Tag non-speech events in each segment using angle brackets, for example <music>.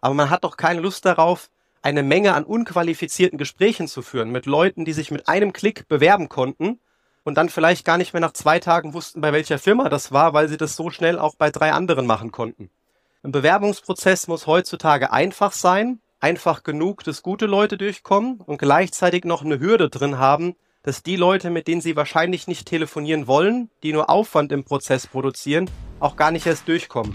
Aber man hat doch keine Lust darauf, eine Menge an unqualifizierten Gesprächen zu führen mit Leuten, die sich mit einem Klick bewerben konnten und dann vielleicht gar nicht mehr nach zwei Tagen wussten, bei welcher Firma das war, weil sie das so schnell auch bei drei anderen machen konnten. Ein Bewerbungsprozess muss heutzutage einfach sein, einfach genug, dass gute Leute durchkommen und gleichzeitig noch eine Hürde drin haben, dass die Leute, mit denen sie wahrscheinlich nicht telefonieren wollen, die nur Aufwand im Prozess produzieren, auch gar nicht erst durchkommen.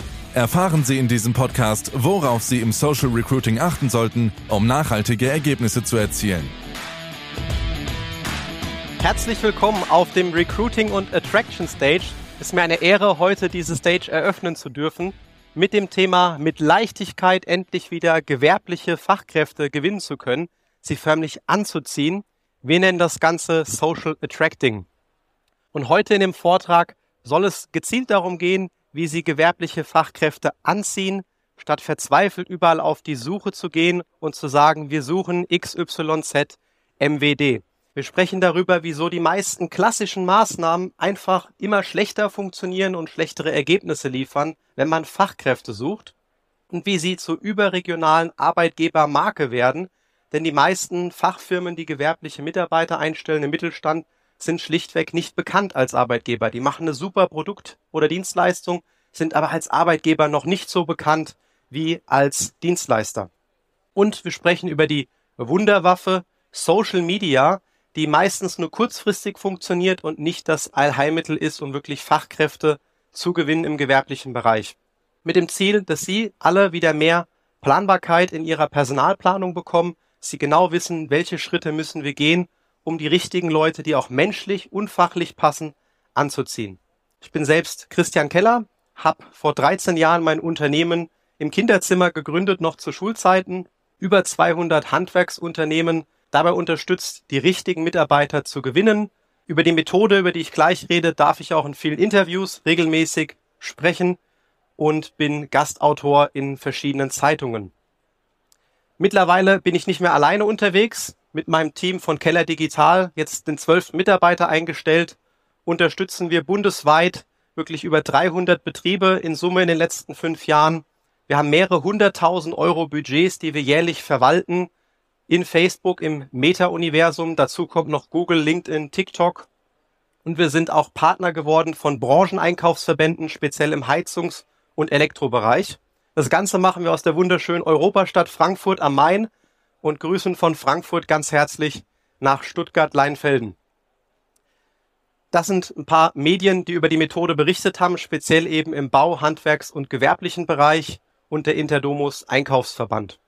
Erfahren Sie in diesem Podcast, worauf Sie im Social Recruiting achten sollten, um nachhaltige Ergebnisse zu erzielen. Herzlich willkommen auf dem Recruiting und Attraction Stage. Es ist mir eine Ehre, heute diese Stage eröffnen zu dürfen mit dem Thema mit Leichtigkeit endlich wieder gewerbliche Fachkräfte gewinnen zu können, sie förmlich anzuziehen. Wir nennen das Ganze Social Attracting. Und heute in dem Vortrag soll es gezielt darum gehen, wie Sie gewerbliche Fachkräfte anziehen, statt verzweifelt überall auf die Suche zu gehen und zu sagen, wir suchen XYZ MWD. Wir sprechen darüber, wieso die meisten klassischen Maßnahmen einfach immer schlechter funktionieren und schlechtere Ergebnisse liefern, wenn man Fachkräfte sucht und wie sie zur überregionalen Arbeitgebermarke werden, denn die meisten Fachfirmen, die gewerbliche Mitarbeiter einstellen im Mittelstand, sind schlichtweg nicht bekannt als Arbeitgeber. Die machen eine super Produkt- oder Dienstleistung, sind aber als Arbeitgeber noch nicht so bekannt wie als Dienstleister. Und wir sprechen über die Wunderwaffe Social Media, die meistens nur kurzfristig funktioniert und nicht das Allheilmittel ist, um wirklich Fachkräfte zu gewinnen im gewerblichen Bereich. Mit dem Ziel, dass Sie alle wieder mehr Planbarkeit in Ihrer Personalplanung bekommen, Sie genau wissen, welche Schritte müssen wir gehen, um die richtigen Leute, die auch menschlich und fachlich passen, anzuziehen. Ich bin selbst Christian Keller, habe vor 13 Jahren mein Unternehmen im Kinderzimmer gegründet, noch zu Schulzeiten, über 200 Handwerksunternehmen dabei unterstützt, die richtigen Mitarbeiter zu gewinnen. Über die Methode, über die ich gleich rede, darf ich auch in vielen Interviews regelmäßig sprechen und bin Gastautor in verschiedenen Zeitungen. Mittlerweile bin ich nicht mehr alleine unterwegs. Mit meinem Team von Keller Digital, jetzt den zwölften Mitarbeiter eingestellt, unterstützen wir bundesweit wirklich über 300 Betriebe in Summe in den letzten fünf Jahren. Wir haben mehrere hunderttausend Euro Budgets, die wir jährlich verwalten in Facebook im Meta-Universum. Dazu kommt noch Google, LinkedIn, TikTok. Und wir sind auch Partner geworden von Brancheneinkaufsverbänden, speziell im Heizungs- und Elektrobereich. Das Ganze machen wir aus der wunderschönen Europastadt Frankfurt am Main und grüßen von Frankfurt ganz herzlich nach Stuttgart-Leinfelden. Das sind ein paar Medien, die über die Methode berichtet haben, speziell eben im Bau-, Handwerks- und gewerblichen Bereich und der Interdomus Einkaufsverband.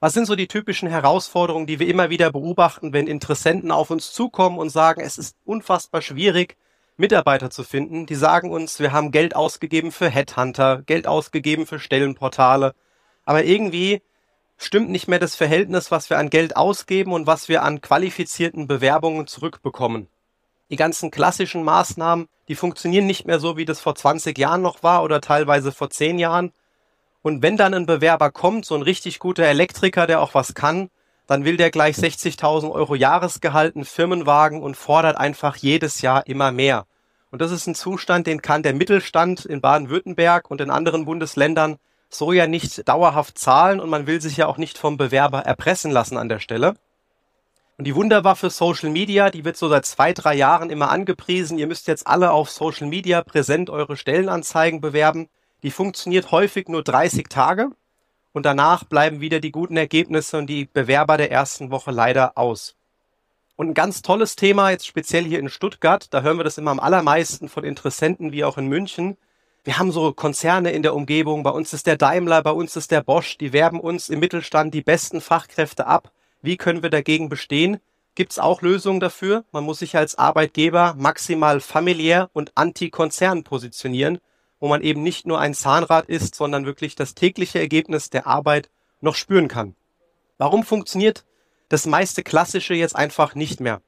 Was sind so die typischen Herausforderungen, die wir immer wieder beobachten, wenn Interessenten auf uns zukommen und sagen, es ist unfassbar schwierig, Mitarbeiter zu finden? Die sagen uns, wir haben Geld ausgegeben für Headhunter, Geld ausgegeben für Stellenportale, aber irgendwie stimmt nicht mehr das Verhältnis, was wir an Geld ausgeben und was wir an qualifizierten Bewerbungen zurückbekommen. Die ganzen klassischen Maßnahmen, die funktionieren nicht mehr so, wie das vor 20 Jahren noch war oder teilweise vor 10 Jahren. Und wenn dann ein Bewerber kommt, so ein richtig guter Elektriker, der auch was kann, dann will der gleich 60.000 Euro Jahresgehalt, einen Firmenwagen und fordert einfach jedes Jahr immer mehr. Und das ist ein Zustand, den kann der Mittelstand in Baden-Württemberg und in anderen Bundesländern so ja nicht dauerhaft zahlen und man will sich ja auch nicht vom Bewerber erpressen lassen an der Stelle. Und die Wunderwaffe Social Media, die wird so seit zwei, drei Jahren immer angepriesen. Ihr müsst jetzt alle auf Social Media präsent eure Stellenanzeigen bewerben. Die funktioniert häufig nur 30 Tage und danach bleiben wieder die guten Ergebnisse und die Bewerber der ersten Woche leider aus. Und ein ganz tolles Thema, jetzt speziell hier in Stuttgart, da hören wir das immer am allermeisten von Interessenten wie auch in München. Wir haben so Konzerne in der Umgebung, bei uns ist der Daimler, bei uns ist der Bosch, die werben uns im Mittelstand die besten Fachkräfte ab. Wie können wir dagegen bestehen? Gibt es auch Lösungen dafür? Man muss sich als Arbeitgeber maximal familiär und anti-Konzern positionieren wo man eben nicht nur ein Zahnrad ist, sondern wirklich das tägliche Ergebnis der Arbeit noch spüren kann. Warum funktioniert das meiste Klassische jetzt einfach nicht mehr?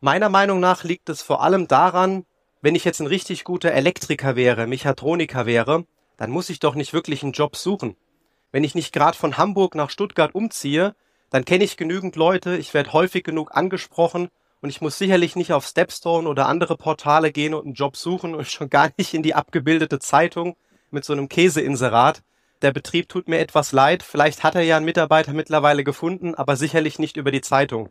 Meiner Meinung nach liegt es vor allem daran, wenn ich jetzt ein richtig guter Elektriker wäre, Mechatroniker wäre, dann muss ich doch nicht wirklich einen Job suchen. Wenn ich nicht gerade von Hamburg nach Stuttgart umziehe, dann kenne ich genügend Leute, ich werde häufig genug angesprochen und ich muss sicherlich nicht auf Stepstone oder andere Portale gehen und einen Job suchen und <laughs> schon gar nicht in die abgebildete Zeitung mit so einem Käseinserat. Der Betrieb tut mir etwas leid, vielleicht hat er ja einen Mitarbeiter mittlerweile gefunden, aber sicherlich nicht über die Zeitung.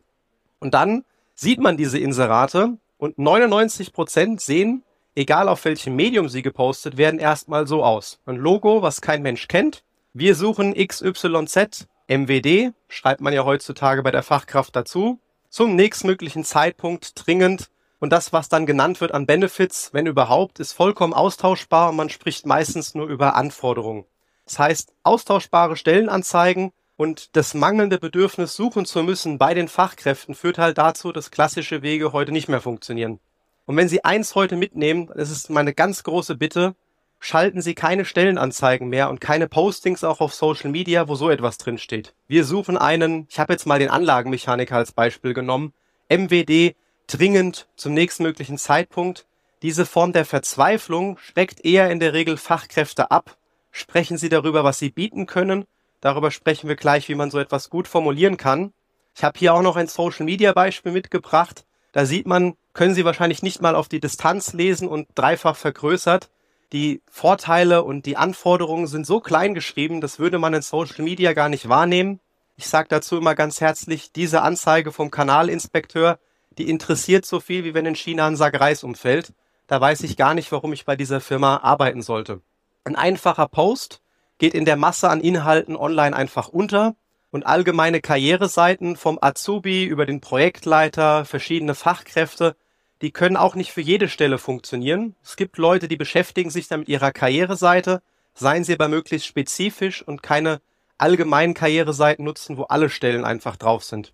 Und dann sieht man diese Inserate und 99 Prozent sehen, egal auf welchem Medium sie gepostet werden, erstmal so aus. Ein Logo, was kein Mensch kennt. Wir suchen XYZ, MWD, schreibt man ja heutzutage bei der Fachkraft dazu zum nächstmöglichen Zeitpunkt dringend. Und das, was dann genannt wird an Benefits, wenn überhaupt, ist vollkommen austauschbar und man spricht meistens nur über Anforderungen. Das heißt, austauschbare Stellenanzeigen und das mangelnde Bedürfnis suchen zu müssen bei den Fachkräften führt halt dazu, dass klassische Wege heute nicht mehr funktionieren. Und wenn Sie eins heute mitnehmen, das ist meine ganz große Bitte, schalten Sie keine Stellenanzeigen mehr und keine Postings auch auf Social Media, wo so etwas drin steht. Wir suchen einen, ich habe jetzt mal den Anlagenmechaniker als Beispiel genommen, MWD dringend zum nächstmöglichen Zeitpunkt. Diese Form der Verzweiflung schreckt eher in der Regel Fachkräfte ab. Sprechen Sie darüber, was Sie bieten können. Darüber sprechen wir gleich, wie man so etwas gut formulieren kann. Ich habe hier auch noch ein Social Media Beispiel mitgebracht. Da sieht man, können Sie wahrscheinlich nicht mal auf die Distanz lesen und dreifach vergrößert die Vorteile und die Anforderungen sind so klein geschrieben, das würde man in Social Media gar nicht wahrnehmen. Ich sage dazu immer ganz herzlich, diese Anzeige vom Kanalinspekteur, die interessiert so viel, wie wenn in China ein Sack Reis umfällt. Da weiß ich gar nicht, warum ich bei dieser Firma arbeiten sollte. Ein einfacher Post geht in der Masse an Inhalten online einfach unter und allgemeine Karriereseiten vom Azubi über den Projektleiter, verschiedene Fachkräfte die können auch nicht für jede Stelle funktionieren. Es gibt Leute, die beschäftigen sich dann mit ihrer Karriereseite. Seien sie aber möglichst spezifisch und keine allgemeinen Karriereseiten nutzen, wo alle Stellen einfach drauf sind.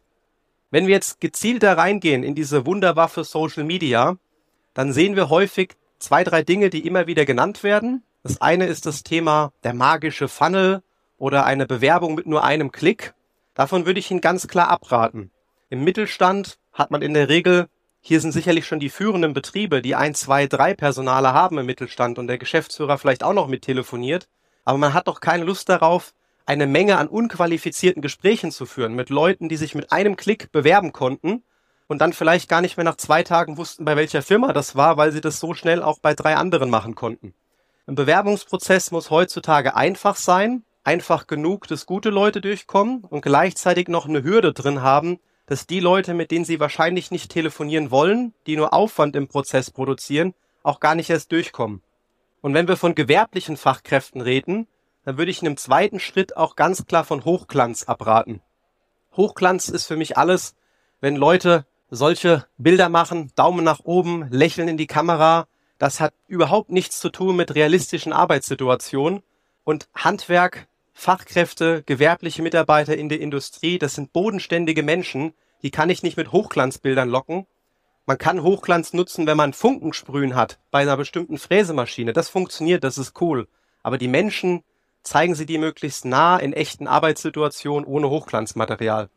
Wenn wir jetzt gezielter reingehen in diese Wunderwaffe Social Media, dann sehen wir häufig zwei, drei Dinge, die immer wieder genannt werden. Das eine ist das Thema der magische Funnel oder eine Bewerbung mit nur einem Klick. Davon würde ich Ihnen ganz klar abraten. Im Mittelstand hat man in der Regel hier sind sicherlich schon die führenden Betriebe, die ein, zwei, drei Personale haben im Mittelstand und der Geschäftsführer vielleicht auch noch mit telefoniert. Aber man hat doch keine Lust darauf, eine Menge an unqualifizierten Gesprächen zu führen mit Leuten, die sich mit einem Klick bewerben konnten und dann vielleicht gar nicht mehr nach zwei Tagen wussten, bei welcher Firma das war, weil sie das so schnell auch bei drei anderen machen konnten. Ein Bewerbungsprozess muss heutzutage einfach sein, einfach genug, dass gute Leute durchkommen und gleichzeitig noch eine Hürde drin haben, dass die Leute, mit denen sie wahrscheinlich nicht telefonieren wollen, die nur Aufwand im Prozess produzieren, auch gar nicht erst durchkommen. Und wenn wir von gewerblichen Fachkräften reden, dann würde ich in einem zweiten Schritt auch ganz klar von Hochglanz abraten. Hochglanz ist für mich alles, wenn Leute solche Bilder machen, Daumen nach oben, lächeln in die Kamera, das hat überhaupt nichts zu tun mit realistischen Arbeitssituationen und Handwerk Fachkräfte, gewerbliche Mitarbeiter in der Industrie, das sind bodenständige Menschen, die kann ich nicht mit Hochglanzbildern locken. Man kann Hochglanz nutzen, wenn man Funken sprühen hat bei einer bestimmten Fräsemaschine. Das funktioniert, das ist cool. Aber die Menschen zeigen sie die möglichst nah in echten Arbeitssituationen ohne Hochglanzmaterial.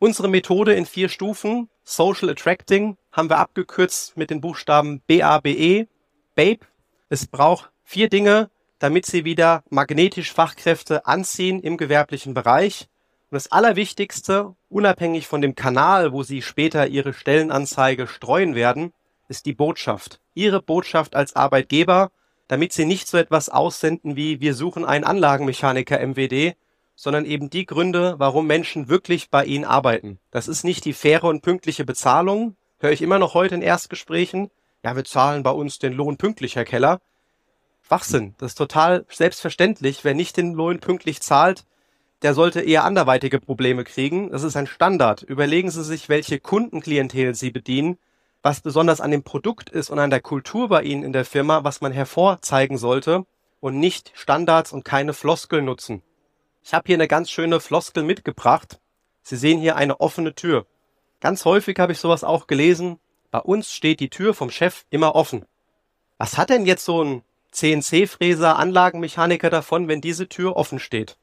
Unsere Methode in vier Stufen, Social Attracting, haben wir abgekürzt mit den Buchstaben BABE, BABE. Es braucht vier Dinge, damit sie wieder magnetisch Fachkräfte anziehen im gewerblichen Bereich. Und das Allerwichtigste, unabhängig von dem Kanal, wo Sie später Ihre Stellenanzeige streuen werden, ist die Botschaft. Ihre Botschaft als Arbeitgeber, damit Sie nicht so etwas aussenden wie wir suchen einen Anlagenmechaniker MWD, sondern eben die Gründe, warum Menschen wirklich bei Ihnen arbeiten. Das ist nicht die faire und pünktliche Bezahlung, höre ich immer noch heute in Erstgesprächen. Ja, wir zahlen bei uns den Lohn pünktlich, Herr Keller. Schwachsinn. Das ist total selbstverständlich. Wer nicht den Lohn pünktlich zahlt, der sollte eher anderweitige Probleme kriegen. Das ist ein Standard. Überlegen Sie sich, welche Kundenklientel Sie bedienen, was besonders an dem Produkt ist und an der Kultur bei Ihnen in der Firma, was man hervorzeigen sollte und nicht Standards und keine Floskel nutzen. Ich habe hier eine ganz schöne Floskel mitgebracht. Sie sehen hier eine offene Tür. Ganz häufig habe ich sowas auch gelesen. Bei uns steht die Tür vom Chef immer offen. Was hat denn jetzt so ein CNC-Fräser, Anlagenmechaniker davon, wenn diese Tür offen steht.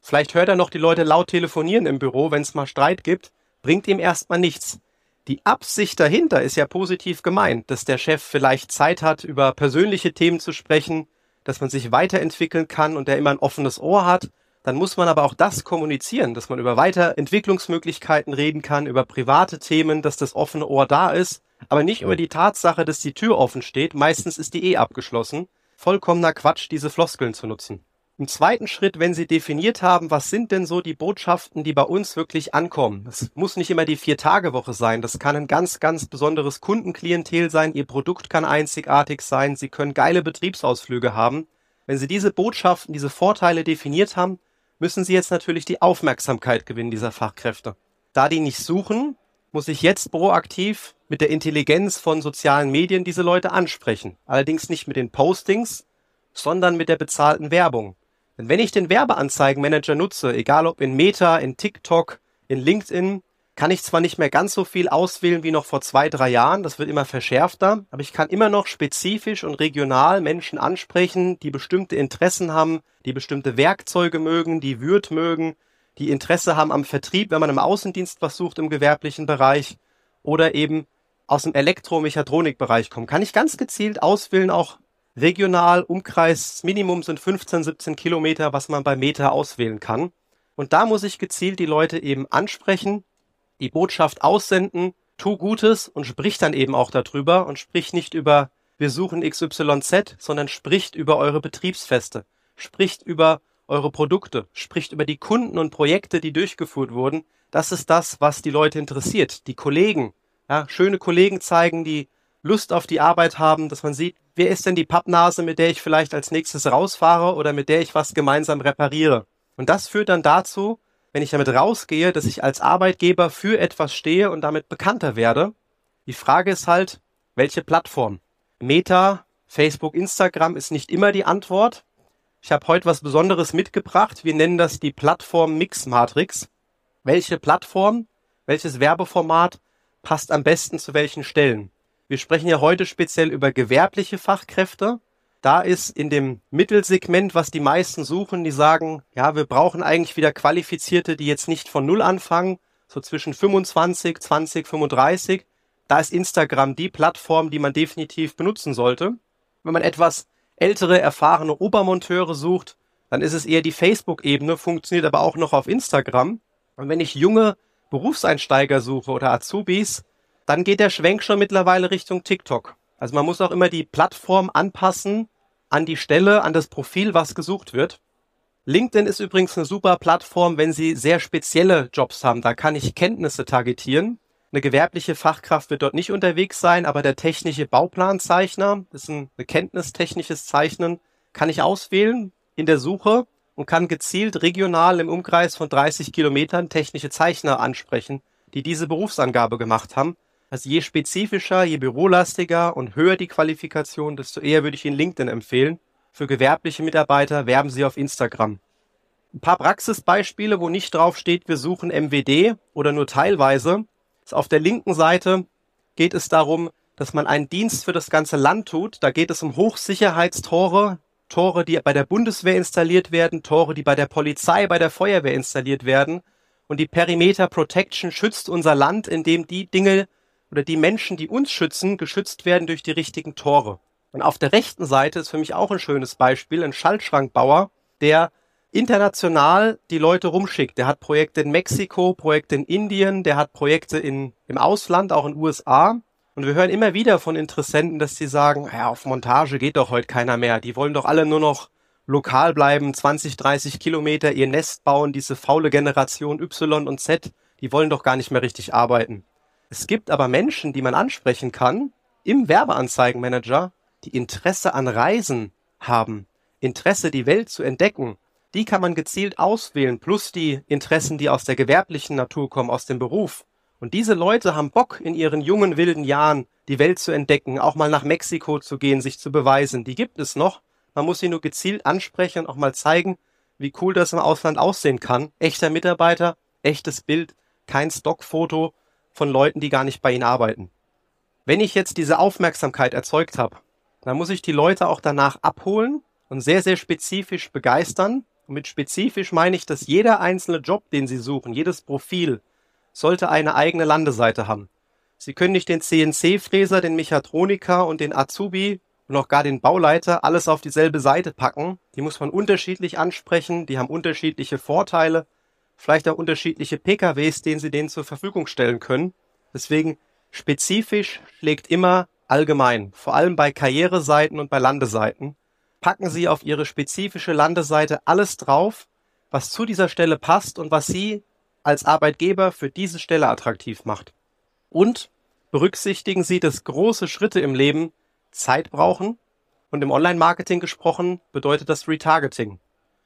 Vielleicht hört er noch die Leute laut telefonieren im Büro, wenn es mal Streit gibt, bringt ihm erstmal nichts. Die Absicht dahinter ist ja positiv gemeint, dass der Chef vielleicht Zeit hat, über persönliche Themen zu sprechen, dass man sich weiterentwickeln kann und der immer ein offenes Ohr hat. Dann muss man aber auch das kommunizieren, dass man über Weiterentwicklungsmöglichkeiten reden kann, über private Themen, dass das offene Ohr da ist, aber nicht über die Tatsache, dass die Tür offen steht. Meistens ist die eh abgeschlossen. Vollkommener Quatsch, diese Floskeln zu nutzen. Im zweiten Schritt, wenn Sie definiert haben, was sind denn so die Botschaften, die bei uns wirklich ankommen. Es muss nicht immer die Vier-Tage-Woche sein. Das kann ein ganz, ganz besonderes Kundenklientel sein. Ihr Produkt kann einzigartig sein. Sie können geile Betriebsausflüge haben. Wenn Sie diese Botschaften, diese Vorteile definiert haben, müssen Sie jetzt natürlich die Aufmerksamkeit gewinnen dieser Fachkräfte. Da die nicht suchen, muss ich jetzt proaktiv mit der Intelligenz von sozialen Medien diese Leute ansprechen. Allerdings nicht mit den Postings, sondern mit der bezahlten Werbung. Denn wenn ich den Werbeanzeigenmanager nutze, egal ob in Meta, in TikTok, in LinkedIn, kann ich zwar nicht mehr ganz so viel auswählen wie noch vor zwei, drei Jahren, das wird immer verschärfter, aber ich kann immer noch spezifisch und regional Menschen ansprechen, die bestimmte Interessen haben, die bestimmte Werkzeuge mögen, die Würd mögen, die Interesse haben am Vertrieb, wenn man im Außendienst was sucht im gewerblichen Bereich oder eben aus dem Elektromechatronikbereich kommen. Kann ich ganz gezielt auswählen, auch regional, Umkreis, Minimum sind 15, 17 Kilometer, was man bei Meta auswählen kann. Und da muss ich gezielt die Leute eben ansprechen, die Botschaft aussenden, tu Gutes und sprich dann eben auch darüber und sprich nicht über wir suchen XYZ, sondern spricht über eure Betriebsfeste, spricht über eure Produkte, spricht über die Kunden und Projekte, die durchgeführt wurden. Das ist das, was die Leute interessiert. Die Kollegen, ja, schöne Kollegen zeigen, die Lust auf die Arbeit haben, dass man sieht, wer ist denn die Pappnase, mit der ich vielleicht als nächstes rausfahre oder mit der ich was gemeinsam repariere. Und das führt dann dazu, wenn ich damit rausgehe, dass ich als Arbeitgeber für etwas stehe und damit bekannter werde. Die Frage ist halt, welche Plattform? Meta, Facebook, Instagram ist nicht immer die Antwort. Ich habe heute was Besonderes mitgebracht. Wir nennen das die Plattform Mix Matrix. Welche Plattform, welches Werbeformat passt am besten zu welchen Stellen? Wir sprechen ja heute speziell über gewerbliche Fachkräfte. Da ist in dem Mittelsegment, was die meisten suchen, die sagen, ja, wir brauchen eigentlich wieder Qualifizierte, die jetzt nicht von Null anfangen, so zwischen 25, 20, 35. Da ist Instagram die Plattform, die man definitiv benutzen sollte. Wenn man etwas ältere, erfahrene Obermonteure sucht, dann ist es eher die Facebook-Ebene, funktioniert aber auch noch auf Instagram. Und wenn ich junge Berufseinsteiger suche oder Azubis, dann geht der Schwenk schon mittlerweile Richtung TikTok. Also man muss auch immer die Plattform anpassen an die Stelle, an das Profil, was gesucht wird. LinkedIn ist übrigens eine super Plattform, wenn Sie sehr spezielle Jobs haben. Da kann ich Kenntnisse targetieren. Eine gewerbliche Fachkraft wird dort nicht unterwegs sein, aber der technische Bauplanzeichner, das ist ein kenntnistechnisches Zeichnen, kann ich auswählen in der Suche und kann gezielt regional im Umkreis von 30 Kilometern technische Zeichner ansprechen, die diese Berufsangabe gemacht haben. Also je spezifischer, je bürolastiger und höher die Qualifikation, desto eher würde ich Ihnen LinkedIn empfehlen. Für gewerbliche Mitarbeiter werben Sie auf Instagram. Ein paar Praxisbeispiele, wo nicht drauf steht, wir suchen MWD oder nur teilweise. Auf der linken Seite geht es darum, dass man einen Dienst für das ganze Land tut. Da geht es um Hochsicherheitstore, Tore, die bei der Bundeswehr installiert werden, Tore, die bei der Polizei, bei der Feuerwehr installiert werden. Und die Perimeter Protection schützt unser Land, indem die Dinge oder die Menschen, die uns schützen, geschützt werden durch die richtigen Tore. Und auf der rechten Seite ist für mich auch ein schönes Beispiel, ein Schaltschrankbauer, der international die Leute rumschickt. Der hat Projekte in Mexiko, Projekte in Indien, der hat Projekte in, im Ausland, auch in USA. Und wir hören immer wieder von Interessenten, dass sie sagen, ja, auf Montage geht doch heute keiner mehr. Die wollen doch alle nur noch lokal bleiben, 20, 30 Kilometer ihr Nest bauen, diese faule Generation Y und Z, die wollen doch gar nicht mehr richtig arbeiten. Es gibt aber Menschen, die man ansprechen kann im Werbeanzeigenmanager, die Interesse an Reisen haben, Interesse, die Welt zu entdecken. Die kann man gezielt auswählen, plus die Interessen, die aus der gewerblichen Natur kommen, aus dem Beruf. Und diese Leute haben Bock, in ihren jungen, wilden Jahren die Welt zu entdecken, auch mal nach Mexiko zu gehen, sich zu beweisen. Die gibt es noch. Man muss sie nur gezielt ansprechen und auch mal zeigen, wie cool das im Ausland aussehen kann. Echter Mitarbeiter, echtes Bild, kein Stockfoto, von Leuten, die gar nicht bei Ihnen arbeiten. Wenn ich jetzt diese Aufmerksamkeit erzeugt habe Da muss ich die Leute auch danach abholen und sehr, sehr spezifisch begeistern. Und mit spezifisch meine ich, dass jeder einzelne Job, den Sie suchen, jedes Profil, sollte eine eigene Landeseite haben. Sie können nicht den CNC-Fräser, den Mechatroniker und den Azubi und auch gar den Bauleiter alles auf dieselbe Seite packen. Die muss man unterschiedlich ansprechen, die haben unterschiedliche Vorteile, vielleicht auch unterschiedliche PKWs, denen Sie denen zur Verfügung stellen können. Deswegen spezifisch schlägt immer allgemein, vor allem bei Karriereseiten und bei Landeseiten. Packen Sie auf Ihre spezifische Landeseite alles drauf, was zu dieser Stelle passt und was Sie als Arbeitgeber für diese Stelle attraktiv macht. Und berücksichtigen Sie, dass große Schritte im Leben Zeit brauchen. Und im Online-Marketing gesprochen bedeutet das Retargeting.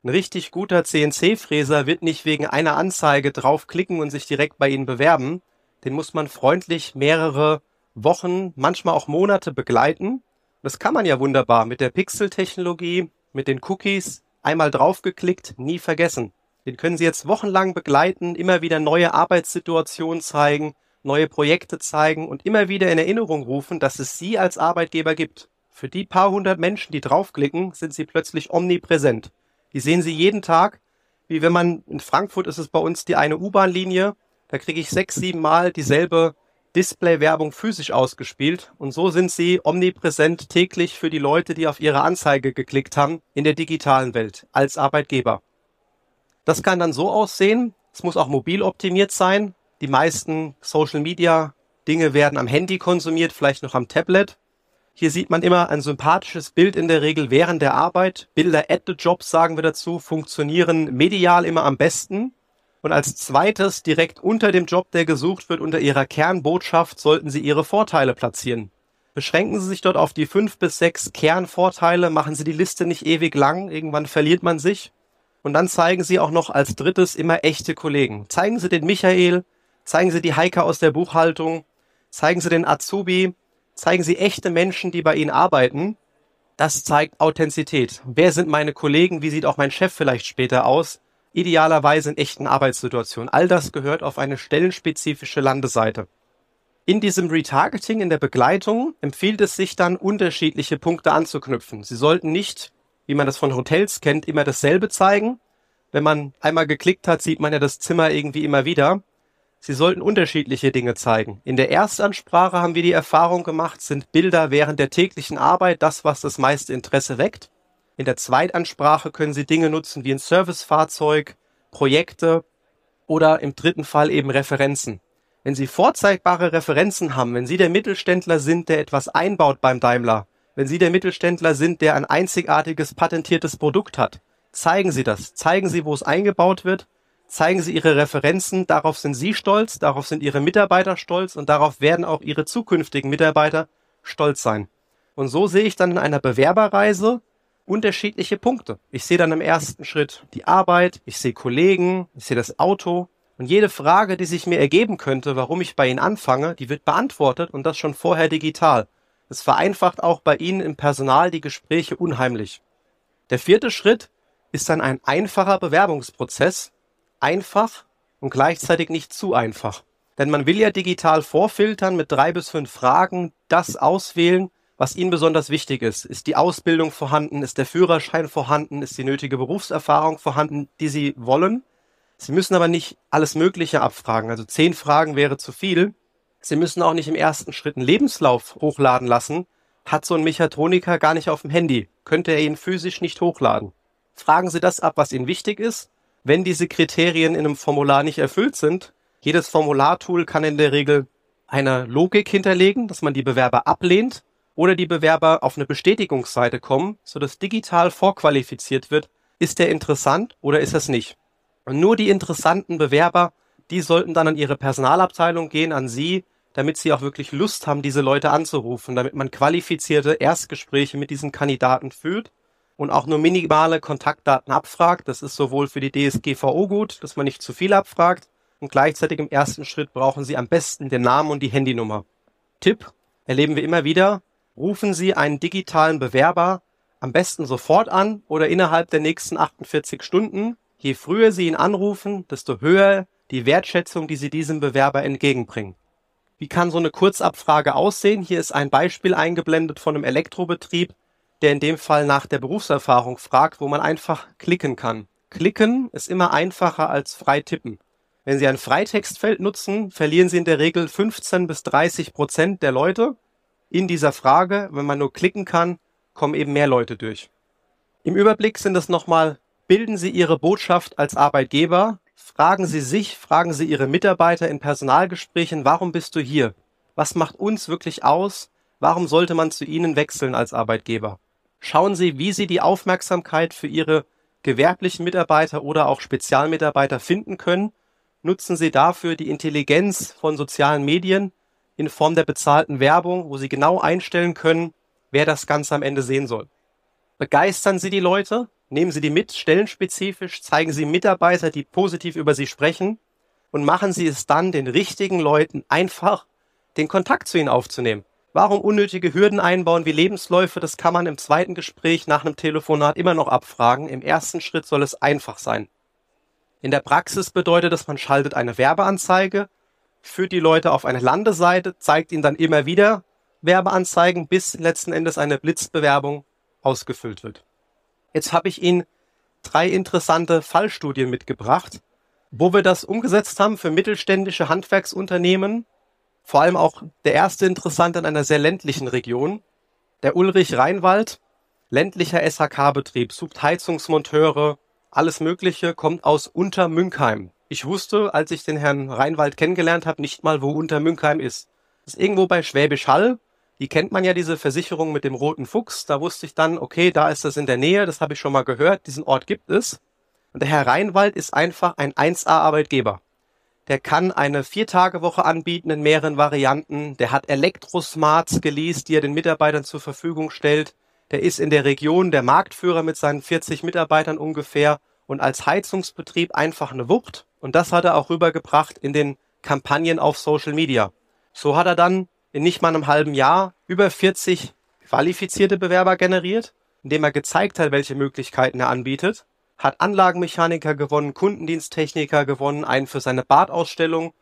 Ein richtig guter CNC-Fräser wird nicht wegen einer Anzeige draufklicken und sich direkt bei Ihnen bewerben. Den muss man freundlich mehrere Wochen, manchmal auch Monate begleiten. Das kann man ja wunderbar mit der Pixel-Technologie, mit den Cookies, einmal draufgeklickt, nie vergessen. Den können Sie jetzt wochenlang begleiten, immer wieder neue Arbeitssituationen zeigen, neue Projekte zeigen und immer wieder in Erinnerung rufen, dass es Sie als Arbeitgeber gibt. Für die paar hundert Menschen, die draufklicken, sind Sie plötzlich omnipräsent. Die sehen Sie jeden Tag, wie wenn man in Frankfurt ist es bei uns die eine U-Bahn-Linie, da kriege ich sechs, sieben Mal dieselbe Display-Werbung physisch ausgespielt und so sind sie omnipräsent täglich für die Leute, die auf ihre Anzeige geklickt haben, in der digitalen Welt als Arbeitgeber. Das kann dann so aussehen, es muss auch mobil optimiert sein, die meisten Social Media Dinge werden am Handy konsumiert, vielleicht noch am Tablet. Hier sieht man immer ein sympathisches Bild in der Regel während der Arbeit. Bilder at the Job sagen wir dazu, funktionieren medial immer am besten. Und als zweites, direkt unter dem Job, der gesucht wird, unter Ihrer Kernbotschaft, sollten Sie Ihre Vorteile platzieren. Beschränken Sie sich dort auf die fünf bis sechs Kernvorteile, machen Sie die Liste nicht ewig lang, irgendwann verliert man sich. Und dann zeigen Sie auch noch als drittes immer echte Kollegen. Zeigen Sie den Michael, Zeigen Sie die Heike aus der Buchhaltung. Zeigen Sie den Azubi. Zeigen Sie echte Menschen, die bei Ihnen arbeiten. Das zeigt Authentizität. Wer sind meine Kollegen? Wie sieht auch mein Chef vielleicht später aus? Idealerweise in echten Arbeitssituationen. All das gehört auf eine stellenspezifische Landeseite. In diesem Retargeting, in der Begleitung, empfiehlt es sich dann, unterschiedliche Punkte anzuknüpfen. Sie sollten nicht, wie man das von Hotels kennt, immer dasselbe zeigen. Wenn man einmal geklickt hat, sieht man ja das Zimmer irgendwie immer wieder. Sie sollten unterschiedliche Dinge zeigen. In der Erstansprache haben wir die Erfahrung gemacht, sind Bilder während der täglichen Arbeit das, was das meiste Interesse weckt. In der Zweitansprache können Sie Dinge nutzen wie ein Servicefahrzeug, Projekte oder im dritten Fall eben Referenzen. Wenn Sie vorzeigbare Referenzen haben, wenn Sie der Mittelständler sind, der etwas einbaut beim Daimler, wenn Sie der Mittelständler sind, der ein einzigartiges patentiertes Produkt hat, zeigen Sie das. Zeigen Sie, wo es eingebaut wird zeigen Sie Ihre Referenzen, darauf sind Sie stolz, darauf sind Ihre Mitarbeiter stolz und darauf werden auch Ihre zukünftigen Mitarbeiter stolz sein. Und so sehe ich dann in einer Bewerberreise unterschiedliche Punkte. Ich sehe dann im ersten Schritt die Arbeit, ich sehe Kollegen, ich sehe das Auto und jede Frage, die sich mir ergeben könnte, warum ich bei Ihnen anfange, die wird beantwortet und das schon vorher digital. Es vereinfacht auch bei Ihnen im Personal die Gespräche unheimlich. Der vierte Schritt ist dann ein einfacher Bewerbungsprozess, einfach und gleichzeitig nicht zu einfach. Denn man will ja digital vorfiltern mit drei bis fünf Fragen, das auswählen, was Ihnen besonders wichtig ist. Ist die Ausbildung vorhanden? Ist der Führerschein vorhanden? Ist die nötige Berufserfahrung vorhanden, die Sie wollen? Sie müssen aber nicht alles Mögliche abfragen. Also zehn Fragen wäre zu viel. Sie müssen auch nicht im ersten Schritt einen Lebenslauf hochladen lassen. Hat so ein Mechatroniker gar nicht auf dem Handy. Könnte er ihn physisch nicht hochladen. Fragen Sie das ab, was Ihnen wichtig ist wenn diese Kriterien in einem Formular nicht erfüllt sind. Jedes Formulartool kann in der Regel eine Logik hinterlegen, dass man die Bewerber ablehnt oder die Bewerber auf eine Bestätigungsseite kommen, sodass digital vorqualifiziert wird, ist der interessant oder ist es nicht. Und nur die interessanten Bewerber, die sollten dann an ihre Personalabteilung gehen, an Sie, damit Sie auch wirklich Lust haben, diese Leute anzurufen, damit man qualifizierte Erstgespräche mit diesen Kandidaten führt und auch nur minimale Kontaktdaten abfragt. Das ist sowohl für die DSGVO gut, dass man nicht zu viel abfragt und gleichzeitig im ersten Schritt brauchen Sie am besten den Namen und die Handynummer. Tipp erleben wir immer wieder, rufen Sie einen digitalen Bewerber am besten sofort an oder innerhalb der nächsten 48 Stunden. Je früher Sie ihn anrufen, desto höher die Wertschätzung, die Sie diesem Bewerber entgegenbringen. Wie kann so eine Kurzabfrage aussehen? Hier ist ein Beispiel eingeblendet von einem Elektrobetrieb, der in dem Fall nach der Berufserfahrung fragt, wo man einfach klicken kann. Klicken ist immer einfacher als frei tippen. Wenn Sie ein Freitextfeld nutzen, verlieren Sie in der Regel 15 bis 30 Prozent der Leute in dieser Frage. Wenn man nur klicken kann, kommen eben mehr Leute durch. Im Überblick sind es nochmal, bilden Sie Ihre Botschaft als Arbeitgeber, fragen Sie sich, fragen Sie Ihre Mitarbeiter in Personalgesprächen, warum bist du hier? Was macht uns wirklich aus? Warum sollte man zu Ihnen wechseln als Arbeitgeber? Schauen Sie, wie Sie die Aufmerksamkeit für Ihre gewerblichen Mitarbeiter oder auch Spezialmitarbeiter finden können. Nutzen Sie dafür die Intelligenz von sozialen Medien in Form der bezahlten Werbung, wo Sie genau einstellen können, wer das Ganze am Ende sehen soll. Begeistern Sie die Leute, nehmen Sie die mit, stellenspezifisch, zeigen Sie Mitarbeiter, die positiv über Sie sprechen und machen Sie es dann den richtigen Leuten einfach, den Kontakt zu ihnen aufzunehmen. Warum unnötige Hürden einbauen wie Lebensläufe? Das kann man im zweiten Gespräch nach einem Telefonat immer noch abfragen. Im ersten Schritt soll es einfach sein. In der Praxis bedeutet das, man schaltet eine Werbeanzeige, führt die Leute auf eine Landeseite, zeigt ihnen dann immer wieder Werbeanzeigen, bis letzten Endes eine Blitzbewerbung ausgefüllt wird. Jetzt habe ich Ihnen drei interessante Fallstudien mitgebracht, wo wir das umgesetzt haben für mittelständische Handwerksunternehmen vor allem auch der erste interessant in einer sehr ländlichen Region. Der Ulrich Rheinwald, ländlicher SHK-Betrieb, sucht Heizungsmonteure, alles Mögliche, kommt aus Untermünkheim. Ich wusste, als ich den Herrn Rheinwald kennengelernt habe, nicht mal, wo Untermünkheim ist. Das ist irgendwo bei Schwäbisch Hall. Die kennt man ja, diese Versicherung mit dem roten Fuchs. Da wusste ich dann, okay, da ist das in der Nähe, das habe ich schon mal gehört, diesen Ort gibt es. Und der Herr Rheinwald ist einfach ein 1A-Arbeitgeber. Der kann eine Viertagewoche anbieten in mehreren Varianten. Der hat Elektrosmarts geleast, die er den Mitarbeitern zur Verfügung stellt. Der ist in der Region der Marktführer mit seinen 40 Mitarbeitern ungefähr und als Heizungsbetrieb einfach eine Wucht. Und das hat er auch rübergebracht in den Kampagnen auf Social Media. So hat er dann in nicht mal einem halben Jahr über 40 qualifizierte Bewerber generiert, indem er gezeigt hat, welche Möglichkeiten er anbietet hat Anlagenmechaniker gewonnen, Kundendiensttechniker gewonnen, einen für seine Badausstellung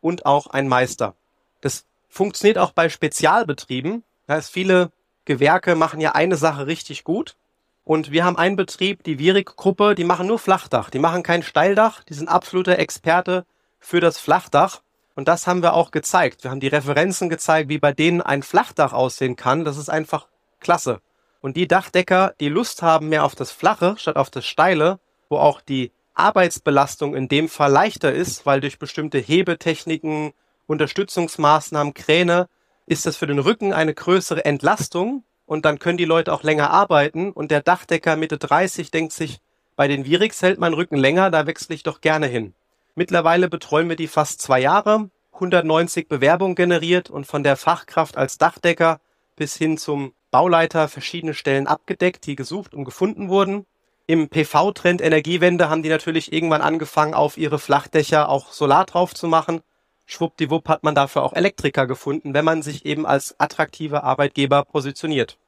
und auch ein Meister. Das funktioniert auch bei Spezialbetrieben. Da ist viele Gewerke machen ja eine Sache richtig gut. Und wir haben einen Betrieb, die Virik-Gruppe, die machen nur Flachdach. Die machen kein Steildach. Die sind absoluter Experte für das Flachdach. Und das haben wir auch gezeigt. Wir haben die Referenzen gezeigt, wie bei denen ein Flachdach aussehen kann. Das ist einfach klasse. Und die Dachdecker, die Lust haben mehr auf das Flache statt auf das Steile, wo auch die Arbeitsbelastung in dem Fall leichter ist, weil durch bestimmte Hebetechniken, Unterstützungsmaßnahmen, Kräne, ist das für den Rücken eine größere Entlastung und dann können die Leute auch länger arbeiten und der Dachdecker Mitte 30 denkt sich, bei den Virix hält mein Rücken länger, da wechsle ich doch gerne hin. Mittlerweile betreuen wir die fast zwei Jahre, 190 Bewerbungen generiert und von der Fachkraft als Dachdecker bis hin zum Bauleiter verschiedene Stellen abgedeckt, die gesucht und gefunden wurden. Im PV-Trend Energiewende haben die natürlich irgendwann angefangen, auf ihre Flachdächer auch Solar drauf zu machen. Schwuppdiwupp hat man dafür auch Elektriker gefunden, wenn man sich eben als attraktiver Arbeitgeber positioniert.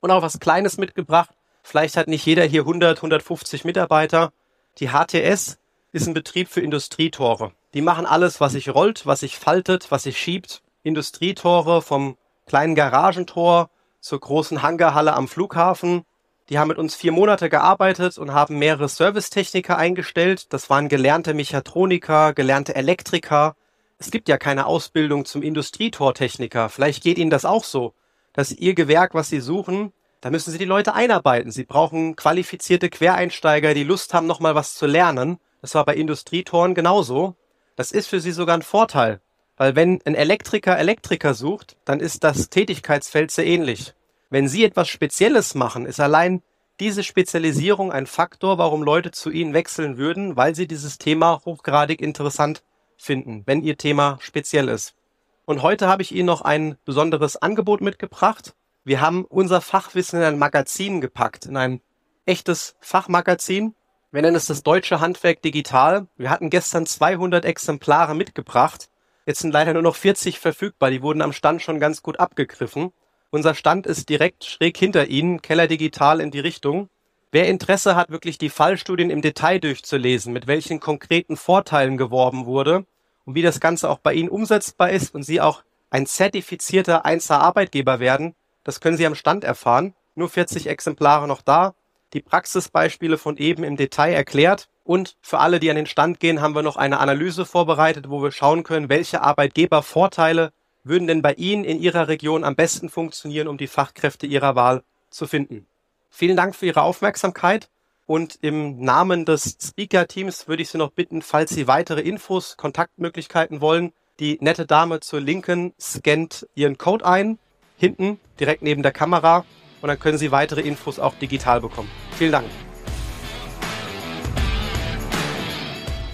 Und auch was Kleines mitgebracht. Vielleicht hat nicht jeder hier 100, 150 Mitarbeiter. Die HTS ist ein Betrieb für Industrietore. Die machen alles, was sich rollt, was sich faltet, was sich schiebt. Industrietore vom kleinen Garagentor zur großen Hangarhalle am Flughafen. Die haben mit uns vier Monate gearbeitet und haben mehrere Servicetechniker eingestellt. Das waren gelernte Mechatroniker, gelernte Elektriker. Es gibt ja keine Ausbildung zum Industrietortechniker. Vielleicht geht Ihnen das auch so, dass Ihr Gewerk, was Sie suchen, da müssen Sie die Leute einarbeiten. Sie brauchen qualifizierte Quereinsteiger, die Lust haben, nochmal was zu lernen. Das war bei Industrietoren genauso. Das ist für Sie sogar ein Vorteil. Weil wenn ein Elektriker Elektriker sucht, dann ist das Tätigkeitsfeld sehr ähnlich. Wenn Sie etwas Spezielles machen, ist allein diese Spezialisierung ein Faktor, warum Leute zu Ihnen wechseln würden, weil sie dieses Thema hochgradig interessant finden, wenn Ihr Thema speziell ist. Und heute habe ich Ihnen noch ein besonderes Angebot mitgebracht. Wir haben unser Fachwissen in ein Magazin gepackt, in ein echtes Fachmagazin. Wir nennen es das Deutsche Handwerk Digital. Wir hatten gestern 200 Exemplare mitgebracht Jetzt sind leider nur noch 40 verfügbar. Die wurden am Stand schon ganz gut abgegriffen. Unser Stand ist direkt schräg hinter Ihnen, Keller Digital in die Richtung. Wer Interesse hat, wirklich die Fallstudien im Detail durchzulesen, mit welchen konkreten Vorteilen geworben wurde und wie das Ganze auch bei Ihnen umsetzbar ist und Sie auch ein zertifizierter 1 Arbeitgeber werden. Das können Sie am Stand erfahren. Nur 40 Exemplare noch da. Die Praxisbeispiele von eben im Detail erklärt. Und für alle, die an den Stand gehen, haben wir noch eine Analyse vorbereitet, wo wir schauen können, welche Arbeitgebervorteile würden denn bei Ihnen in Ihrer Region am besten funktionieren, um die Fachkräfte Ihrer Wahl zu finden. Vielen Dank für Ihre Aufmerksamkeit und im Namen des Speaker-Teams würde ich Sie noch bitten, falls Sie weitere Infos, Kontaktmöglichkeiten wollen, die nette Dame zur Linken scannt Ihren Code ein, hinten, direkt neben der Kamera und dann können Sie weitere Infos auch digital bekommen. Vielen Dank.